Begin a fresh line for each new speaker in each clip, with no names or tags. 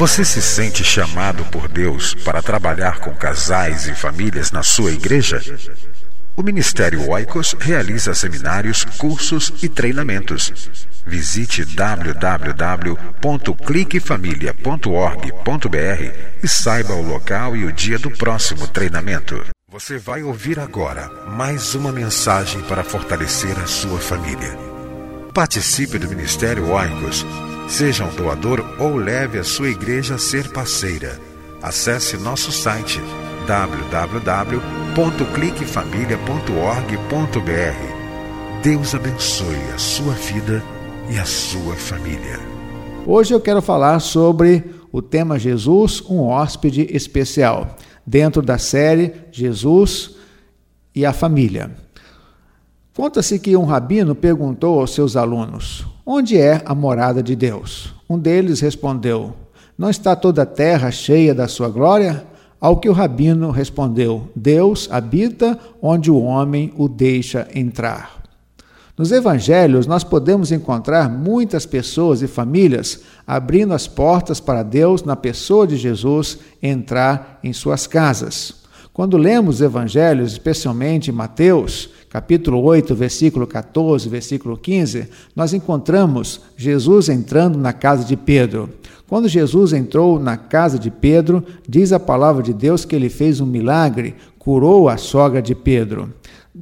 Você se sente chamado por Deus para trabalhar com casais e famílias na sua igreja? O Ministério Oicos realiza seminários, cursos e treinamentos. Visite www.cliquefamilia.org.br e saiba o local e o dia do próximo treinamento. Você vai ouvir agora mais uma mensagem para fortalecer a sua família. Participe do Ministério Oicos Seja um doador ou leve a sua igreja a ser parceira. Acesse nosso site www.cliquefamilia.org.br. Deus abençoe a sua vida e a sua família.
Hoje eu quero falar sobre o tema Jesus, um hóspede especial, dentro da série Jesus e a família. Conta-se que um rabino perguntou aos seus alunos: Onde é a morada de Deus? Um deles respondeu: Não está toda a terra cheia da sua glória? Ao que o rabino respondeu: Deus habita onde o homem o deixa entrar. Nos evangelhos, nós podemos encontrar muitas pessoas e famílias abrindo as portas para Deus, na pessoa de Jesus, entrar em suas casas. Quando lemos os evangelhos, especialmente Mateus, capítulo 8, versículo 14, versículo 15, nós encontramos Jesus entrando na casa de Pedro. Quando Jesus entrou na casa de Pedro, diz a palavra de Deus que ele fez um milagre, curou a sogra de Pedro.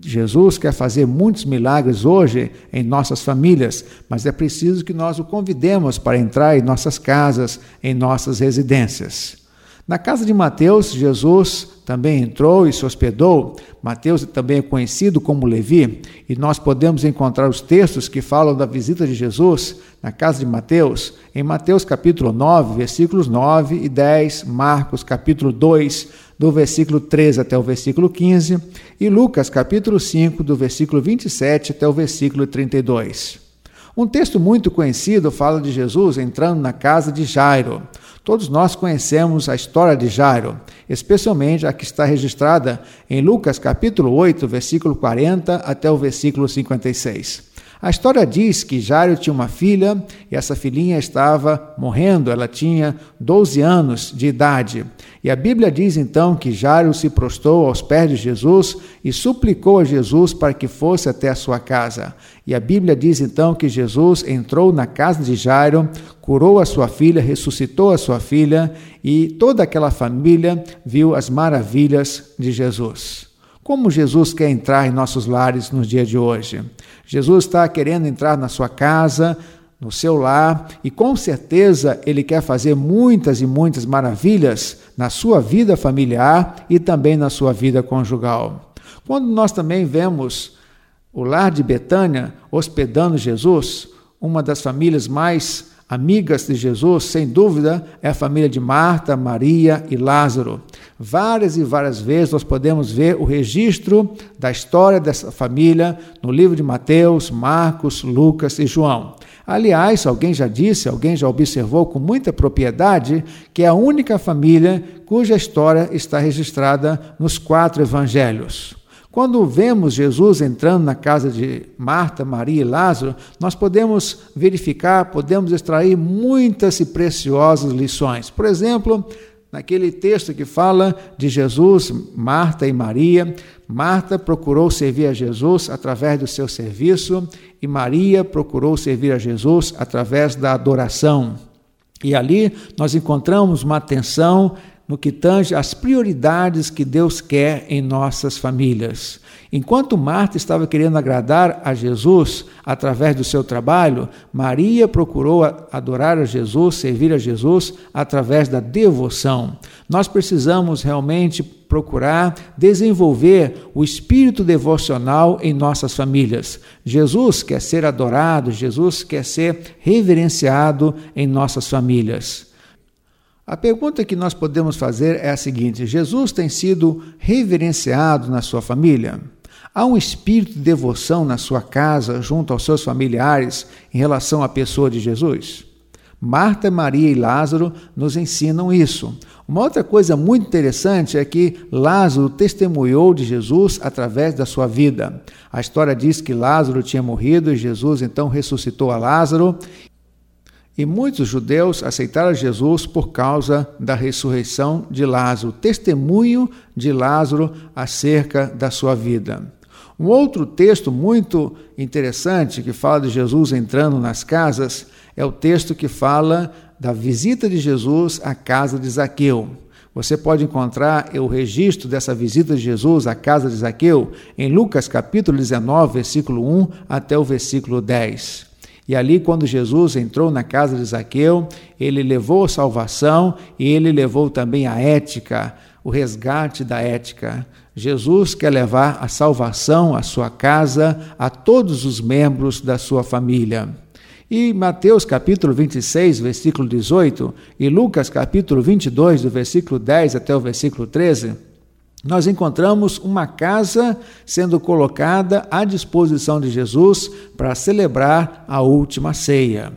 Jesus quer fazer muitos milagres hoje em nossas famílias, mas é preciso que nós o convidemos para entrar em nossas casas, em nossas residências. Na casa de Mateus, Jesus também entrou e se hospedou. Mateus também é conhecido como Levi, e nós podemos encontrar os textos que falam da visita de Jesus na casa de Mateus, em Mateus capítulo 9, versículos 9 e 10, Marcos capítulo 2, do versículo 13 até o versículo 15, e Lucas capítulo 5, do versículo 27 até o versículo 32. Um texto muito conhecido fala de Jesus entrando na casa de Jairo. Todos nós conhecemos a história de Jairo, especialmente a que está registrada em Lucas capítulo 8, versículo 40 até o versículo 56. A história diz que Jairo tinha uma filha e essa filhinha estava morrendo, ela tinha 12 anos de idade. E a Bíblia diz então que Jairo se prostrou aos pés de Jesus e suplicou a Jesus para que fosse até a sua casa. E a Bíblia diz então que Jesus entrou na casa de Jairo, curou a sua filha, ressuscitou a sua filha e toda aquela família viu as maravilhas de Jesus. Como Jesus quer entrar em nossos lares nos dias de hoje? Jesus está querendo entrar na sua casa, no seu lar, e com certeza ele quer fazer muitas e muitas maravilhas na sua vida familiar e também na sua vida conjugal. Quando nós também vemos o lar de Betânia hospedando Jesus, uma das famílias mais amigas de Jesus, sem dúvida, é a família de Marta, Maria e Lázaro. Várias e várias vezes nós podemos ver o registro da história dessa família no livro de Mateus, Marcos, Lucas e João. Aliás, alguém já disse, alguém já observou com muita propriedade que é a única família cuja história está registrada nos quatro evangelhos. Quando vemos Jesus entrando na casa de Marta, Maria e Lázaro, nós podemos verificar, podemos extrair muitas e preciosas lições. Por exemplo, naquele texto que fala de Jesus, Marta e Maria, Marta procurou servir a Jesus através do seu serviço e Maria procurou servir a Jesus através da adoração. E ali nós encontramos uma atenção no que tange às prioridades que Deus quer em nossas famílias. Enquanto Marta estava querendo agradar a Jesus através do seu trabalho, Maria procurou adorar a Jesus, servir a Jesus através da devoção. Nós precisamos realmente procurar desenvolver o espírito devocional em nossas famílias. Jesus quer ser adorado, Jesus quer ser reverenciado em nossas famílias. A pergunta que nós podemos fazer é a seguinte: Jesus tem sido reverenciado na sua família? Há um espírito de devoção na sua casa, junto aos seus familiares, em relação à pessoa de Jesus? Marta, Maria e Lázaro nos ensinam isso. Uma outra coisa muito interessante é que Lázaro testemunhou de Jesus através da sua vida. A história diz que Lázaro tinha morrido e Jesus então ressuscitou a Lázaro. E muitos judeus aceitaram Jesus por causa da ressurreição de Lázaro, testemunho de Lázaro acerca da sua vida. Um outro texto muito interessante que fala de Jesus entrando nas casas é o texto que fala da visita de Jesus à casa de Zaqueu. Você pode encontrar o registro dessa visita de Jesus à casa de Zaqueu em Lucas capítulo 19, versículo 1 até o versículo 10. E ali, quando Jesus entrou na casa de Zaqueu, ele levou a salvação e ele levou também a ética, o resgate da ética. Jesus quer levar a salvação à sua casa, a todos os membros da sua família. E Mateus capítulo 26, versículo 18, e Lucas capítulo 22, do versículo 10 até o versículo 13, nós encontramos uma casa sendo colocada à disposição de Jesus para celebrar a última ceia.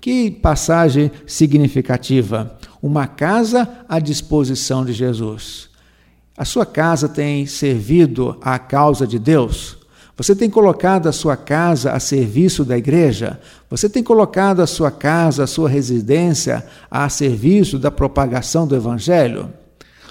Que passagem significativa! Uma casa à disposição de Jesus. A sua casa tem servido à causa de Deus? Você tem colocado a sua casa a serviço da igreja? Você tem colocado a sua casa, a sua residência a serviço da propagação do evangelho?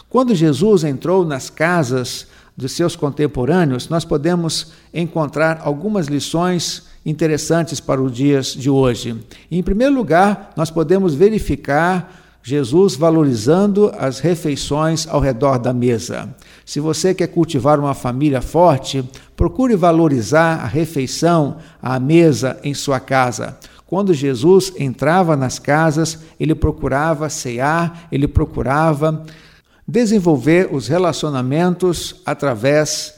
Quando Jesus entrou nas casas dos seus contemporâneos, nós podemos encontrar algumas lições interessantes para os dias de hoje. Em primeiro lugar, nós podemos verificar Jesus valorizando as refeições ao redor da mesa. Se você quer cultivar uma família forte, procure valorizar a refeição à mesa em sua casa. Quando Jesus entrava nas casas, ele procurava cear, ele procurava desenvolver os relacionamentos através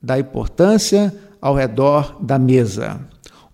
da importância ao redor da mesa.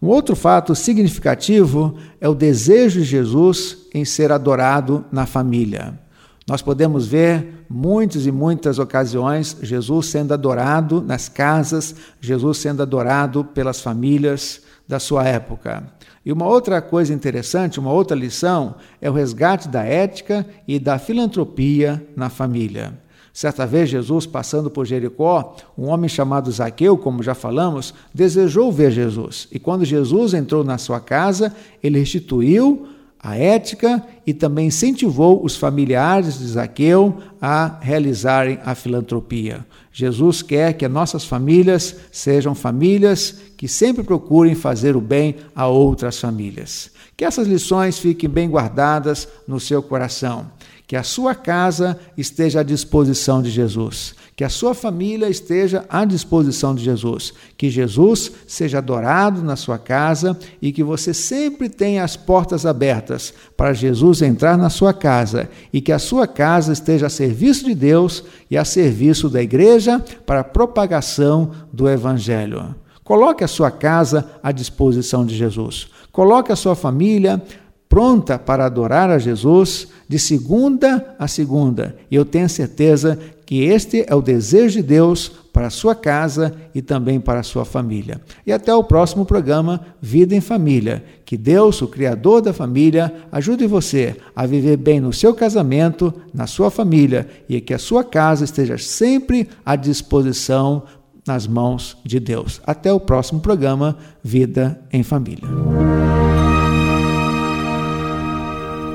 Um outro fato significativo é o desejo de Jesus em ser adorado na família. Nós podemos ver muitas e muitas ocasiões Jesus sendo adorado nas casas, Jesus sendo adorado pelas famílias da sua época. E uma outra coisa interessante, uma outra lição, é o resgate da ética e da filantropia na família. Certa vez, Jesus, passando por Jericó, um homem chamado Zaqueu, como já falamos, desejou ver Jesus. E quando Jesus entrou na sua casa, ele restituiu a ética e também incentivou os familiares de Zaqueu a realizarem a filantropia. Jesus quer que as nossas famílias sejam famílias que sempre procurem fazer o bem a outras famílias. Que essas lições fiquem bem guardadas no seu coração que a sua casa esteja à disposição de Jesus, que a sua família esteja à disposição de Jesus, que Jesus seja adorado na sua casa e que você sempre tenha as portas abertas para Jesus entrar na sua casa e que a sua casa esteja a serviço de Deus e a serviço da igreja para a propagação do evangelho. Coloque a sua casa à disposição de Jesus. Coloque a sua família pronta para adorar a Jesus de segunda a segunda. E eu tenho certeza que este é o desejo de Deus para a sua casa e também para a sua família. E até o próximo programa Vida em Família. Que Deus, o Criador da família, ajude você a viver bem no seu casamento, na sua família e que a sua casa esteja sempre à disposição nas mãos de Deus. Até o próximo programa Vida em Família.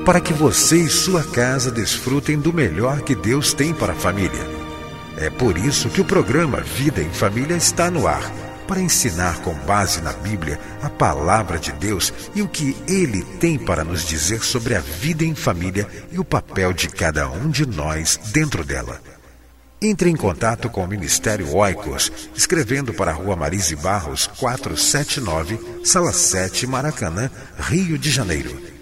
Para que você e sua casa desfrutem do melhor que Deus tem para a família. É por isso que o programa Vida em Família está no ar para ensinar com base na Bíblia a palavra de Deus e o que ele tem para nos dizer sobre a vida em família e o papel de cada um de nós dentro dela. Entre em contato com o Ministério Oicos, escrevendo para a Rua Marise Barros, 479, Sala 7, Maracanã, Rio de Janeiro.